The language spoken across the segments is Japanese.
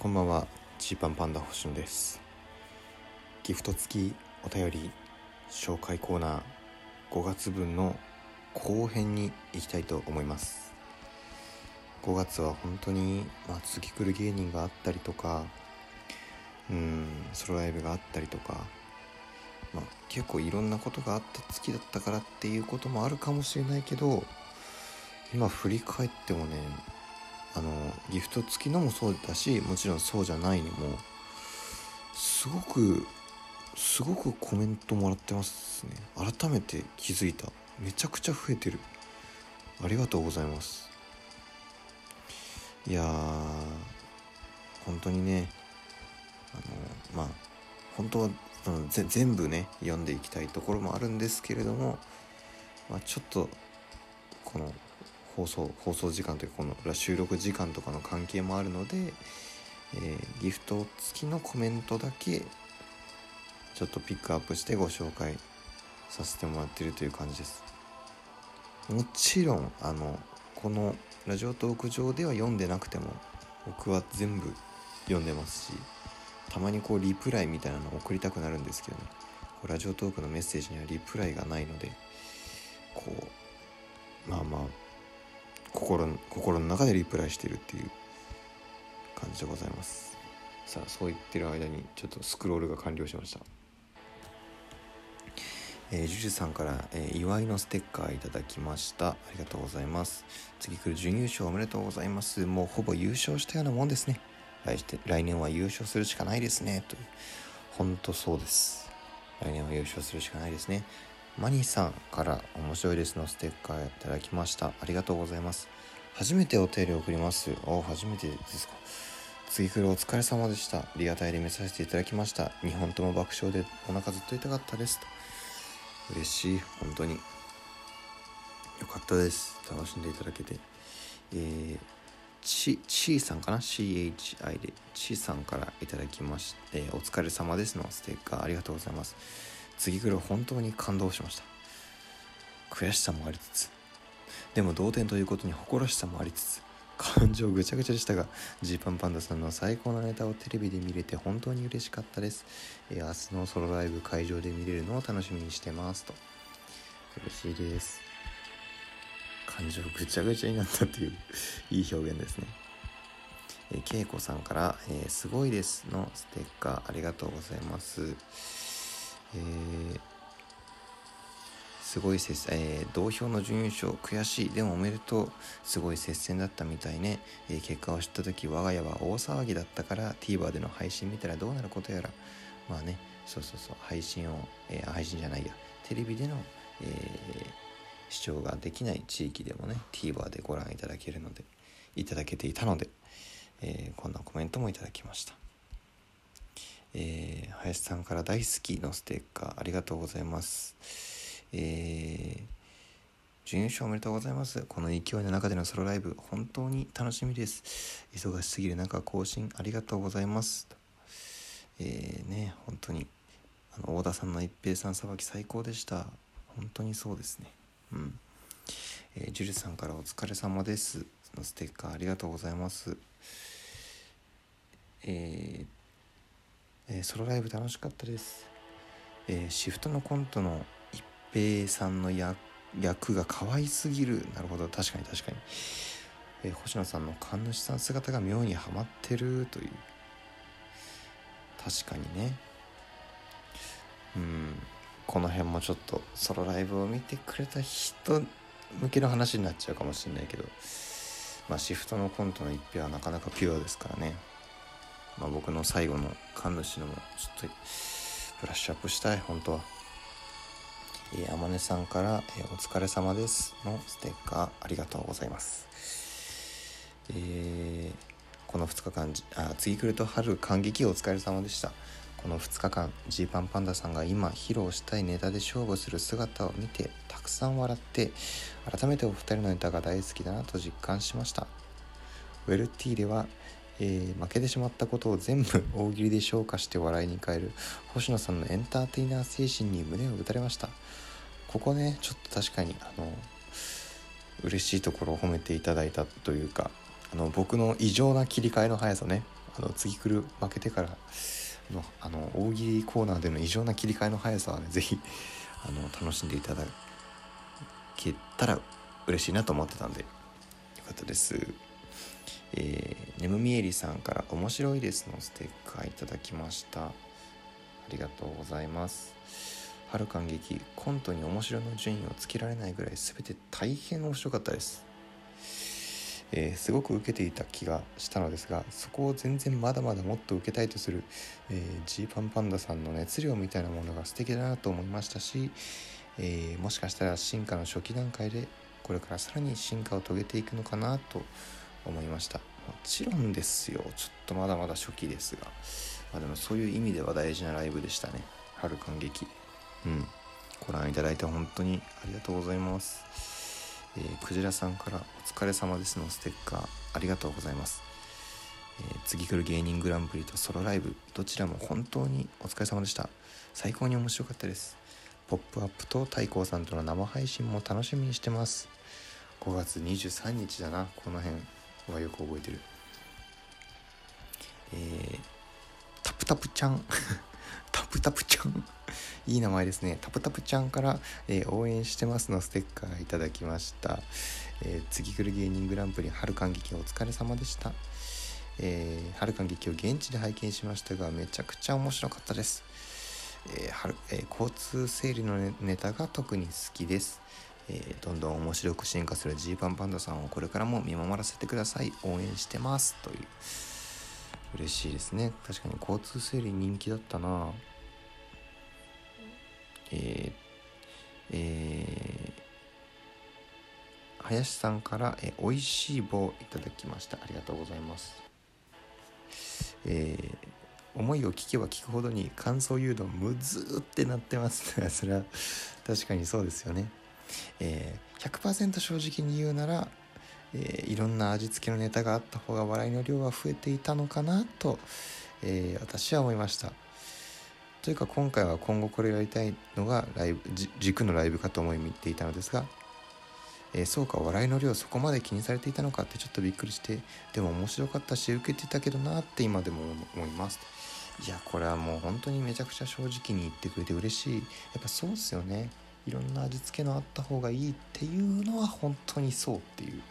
こんばんはジーパンパンダ星野です。ギフト付きお便り紹介コーナー5月分の後編に行きたいと思います。5月は本当に、まあ、次来る芸人があったりとかうんソロライブがあったりとか、まあ、結構いろんなことがあって月だったからっていうこともあるかもしれないけど今振り返ってもねあのギフト付きのもそうだしもちろんそうじゃないのもすごくすごくコメントもらってますね。改めて気づいた。めちゃくちゃ増えてる。ありがとうございます。いやー本当にねあのまあ本当はその全部ね読んでいきたいところもあるんですけれども、まあ、ちょっとこの放送放送時間というかこの収録時間とかの関係もあるので、えー、ギフト付きのコメントだけちょっとピックアップしてご紹介させてもらってるという感じです。もちろんあのこのラジオトーク上では読んでなくても僕は全部読んでますしたまにこうリプライみたいなの送りたくなるんですけどね。ラジオトークのメッセージにはリプライがないのでこうまあまあ心心の中でリプライしてるっていう感じでございます。さあそう言ってる間にちょっとスクロールが完了しました。えー、ジュジュさんから、えー、祝いのステッカーいただきました。ありがとうございます。次来る準優勝おめでとうございます。もうほぼ優勝したようなもんですね。来来年は優勝するしかないですね。という本当そうです。来年は優勝するしかないですねマニーさんから面白いですのステッカーいただきました。ありがとうございます。初めてお手入れ送ります。お初めてですか。次来るお疲れ様でした。リアタイで見させていただきました。2本とも爆笑でお腹ずっと痛かったです。嬉しい。本当に。よかったです。楽しんでいただけて。えー、ち、ちーさんかな ?CHI で、ちーさんからいただきまして、お疲れ様ですのステッカーありがとうございます。次来る本当に感動しました。悔しさもありつつでも同点ということに誇らしさもありつつ感情ぐちゃぐちゃでしたがジーパンパンダさんの最高のネタをテレビで見れて本当に嬉しかったです、えー、明日のソロライブ会場で見れるのを楽しみにしてますと。嬉しいです。感情ぐちゃぐちゃになったっていういい表現ですね。えー、けいこさんから、えー、すごいですのステッカーありがとうございます。えー、すごい接戦、えー、同票の準優勝悔しいでもおめでとうすごい接戦だったみたいね、えー、結果を知った時我が家は大騒ぎだったから TVer での配信見たらどうなることやら。まあねそうそうそう。配信を、えー、配信じゃないや。テレビでの、えー、視聴ができない地域でもね TVer でご覧いただけるのでいただけていたので、えー、こんなコメントもいただきました。えー、林さんから大好きのステッカーありがとうございます。えー、準優勝おめでとうございます。この勢いの中でのソロライブ、本当に楽しみです。忙しすぎる中、更新ありがとうございます。えー、ね、本当に、あの、大田さんの一平さんさばき最高でした。本当にそうですね。うん。えー、ジュルさんからお疲れ様です。のステッカーありがとうございます。えーえー、ソロライブ楽しかったです、えー、シフトのコントの一平さんの役が可愛すぎる。なるほど。確かに確かに、えー、星野さんの神主さん姿が妙にはまってるという。確かにね。うん。この辺もちょっとソロライブを見てくれた人向けの話になっちゃうかもしれないけど。まあシフトのコントの一平はなかなかピュアですからね。まあ、僕の最後の神主のもちょっとブラッシュアップしたい本当は。えー、あまねさんから、えー、お疲れ様です」のステッカーありがとうございます。えー、この2日間あ次来ると春感激お疲れ様でした。この2日間ジーパンパンダさんが今披露したいネタで勝負する姿を見てたくさん笑って改めてお二人のネタが大好きだなと実感しました。ウェルティーではえー、負けてしまったことを全部 大喜利で消化して笑いに変える星野さんのエンターテイナー精神に胸を打たれました。ここねちょっと確かにあの嬉しいところを褒めていただいたというかあの僕の異常な切り替えの速さね。あの次来る負けてからのあの大喜利コーナーでの異常な切り替えの速さはね是非あの楽しんでいただけたら嬉しいなと思ってたんでよかったです。えー、ねむみえりさんから「面白いです」のステッカーいただきました。ありがとうございます。春感激コントに面白の順位をつけられないぐらい全て大変面白かったです。えー、すごく受けていた気がしたのですがそこを全然まだまだもっと受けたいとするジー、えー、パンパンダさんの熱量みたいなものが素敵だなと思いましたし、えー、もしかしたら進化の初期段階でこれからさらに進化を遂げていくのかなと思いました。もちろんですよ。ちょっとまだまだ初期ですが、まあ、でもそういう意味では大事なライブでしたね。春感激。うん。ご覧いただいて本当にありがとうございます。えー、クジラさんから「お疲れ様です」のステッカー。ありがとうございます、えー、次来る芸人グランプリとソロライブ。どちらも本当にお疲れ様でした。最高に面白かったです。ポップアップと太閤さんとの生配信も楽しみにしてます。5月23日だな。この辺。はよく覚えてるえー、タプタプちゃん タプタプちゃんいい名前ですね。タプタプちゃんから、えー、応援してますのステッカーいただきました。えー、次来る芸人グランプリ春感激お疲れ様でした。えー、春感激を現地で拝見しましたが、めちゃくちゃ面白かったです。えー春えー、交通整理のネタが特に好きです。えー、どんどん面白く進化するジーパンパンダさんをこれからも見守らせてください。応援してます。という。嬉しいですね。確かに交通整理人気だったなえー、えー、林さんから、えー、美味しい棒いただきましたありがとうございますえー、思いを聞けば聞くほどに感想誘導むずってなってます それは確かにそうですよねえー、100%正直に言うなら、えー、いろんな味付けのネタがあった方が笑いの量は増えていたのかなと、えー、私は思いました。というか今回は今後これをやりたいのがライブ軸のライブかと思い見ていたのですが、えー、そうか笑いの量そこまで気にされていたのかってちょっとびっくりしてでも面白かったし受けてたけどなって今でも思います。いやこれはもう本当にめちゃくちゃ正直に言ってくれて嬉しい。やっぱそうっすよね。いろんな味付けのあった方がいいっていうのは本当にそうっていう。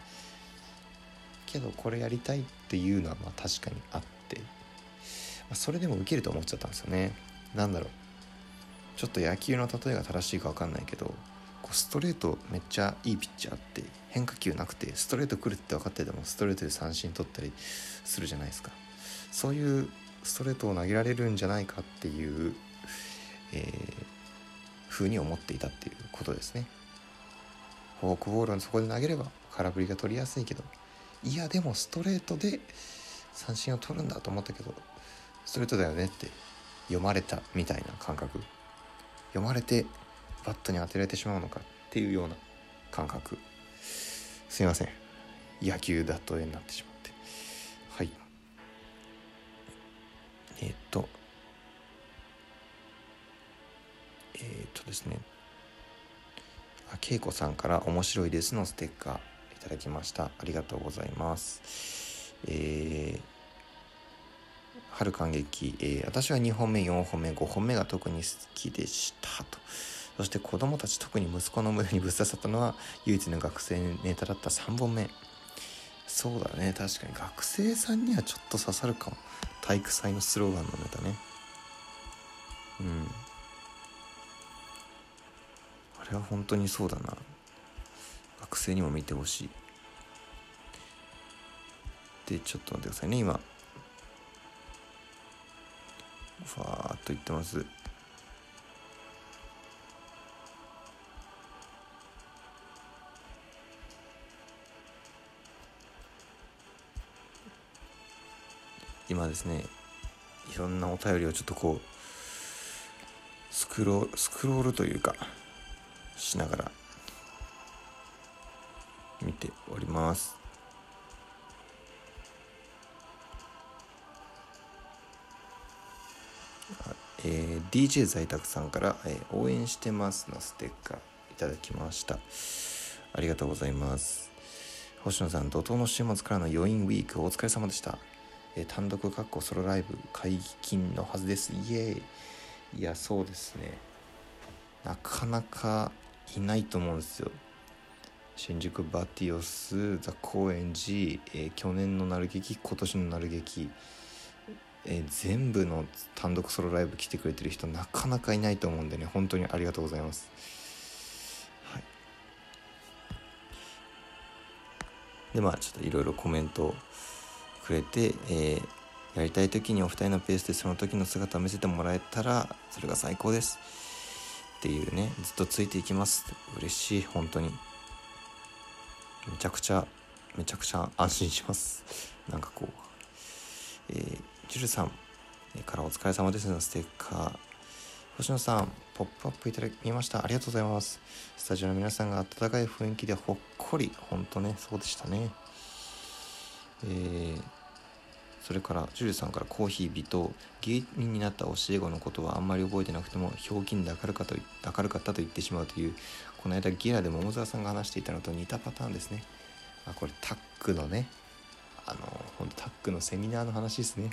けどこれやりたいっていうのはまあ確かにあって、まあ、それでも受けると思っちゃったんですよね。なんだろう。ちょっと野球の例えが正しいか分かんないけどこうストレートめっちゃいいピッチャーって変化球なくてストレート来るって分かっててもストレートで三振取ったりするじゃないですか。そういうストレートを投げられるんじゃないかっていう、えー、風に思っていたっていうことですね。フォークボールをそこで投げれば空振りが取りやすいけどいやでもストレートで三振を取るんだと思ったけどストレートだよねって読まれたみたいな感覚。読まれてバットに当てられてしまうのかっていうような感覚。すいません。野球だとになってしまって。はい。え、っとえー、っとですねあ恵子さんから「面白いです」のステッカーいただきました。ありがとうございます。えー春感激、えー、私は2本目4本目5本目が特に好きでしたと。そして子供たち特に息子の胸にぶっ刺さったのは唯一の学生ネタだった3本目。そうだね。確かに学生さんにはちょっと刺さるかも。体育祭のスローガンのネタね。うん。れは本当にそうだな。学生にも見てほしい。でちょっと待ってくださいね今。ふわーっと言ってます。今ですねいろんなお便りをちょっとこうスクロスクロールというかしながら見ております。えー、DJ 在宅さんから、えー、応援してますのステッカーいただきました。ありがとうございます。星野さん怒涛の週末からの余韻ウィークお疲れ様でした、えー、単独かっこソロライブ解禁のはずです。イエーイ。いやそうですね。なかなかいないと思うんですよ。新宿バティオスザ・高円寺、えー、去年のなる劇今年のなる劇、えー、全部の単独ソロライブ来てくれてる人なかなかいないと思うんでね本当にありがとうございます。はい。でまあちょっといろいろコメントくれて、えー、やりたい時にお二人のペースでその時の姿を見せてもらえたらそれが最高です。っていうねずっとついていきます。嬉しい本当に。めちゃくちゃめちゃくちゃ安心します。なんかこうえー、ジュルさんからお疲れ様です。のステッカー。星野さんポップアップいただきました。ありがとうございます。スタジオの皆さんが温かい雰囲気でほっこり。ほんとねそうでしたね。えー、それからジュルさんからコーヒー微糖芸人になった教え子のことはあんまり覚えてなくてもひょうきんで明るかと明るかったと言ってしまうというこの間ゲラで桃沢さんが話していたのと似たパターンですね。あこれタックのねあのほんとタックのセミナーの話ですね。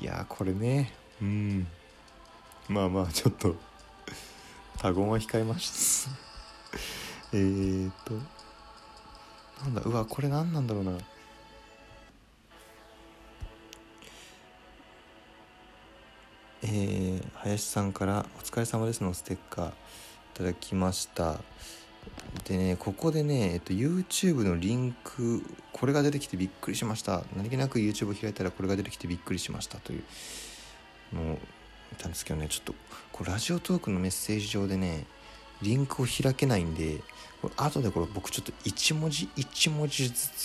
いやこれね。うん。まあまあちょっと他言は控えました えっとなんだうわこれ何なんだろうな。えー、林さんから「お疲れ様です」のステッカーいただきました。でねここでね、えっと、YouTube のリンクこれが出てきてびっくりしました。何気なく YouTube を開いたらこれが出てきてびっくりしましたというのを見たんですけどね。ちょっとこれラジオトークのメッセージ上でねリンクを開けないんでこれ後でこれ僕ちょっと1文字1文字ずつ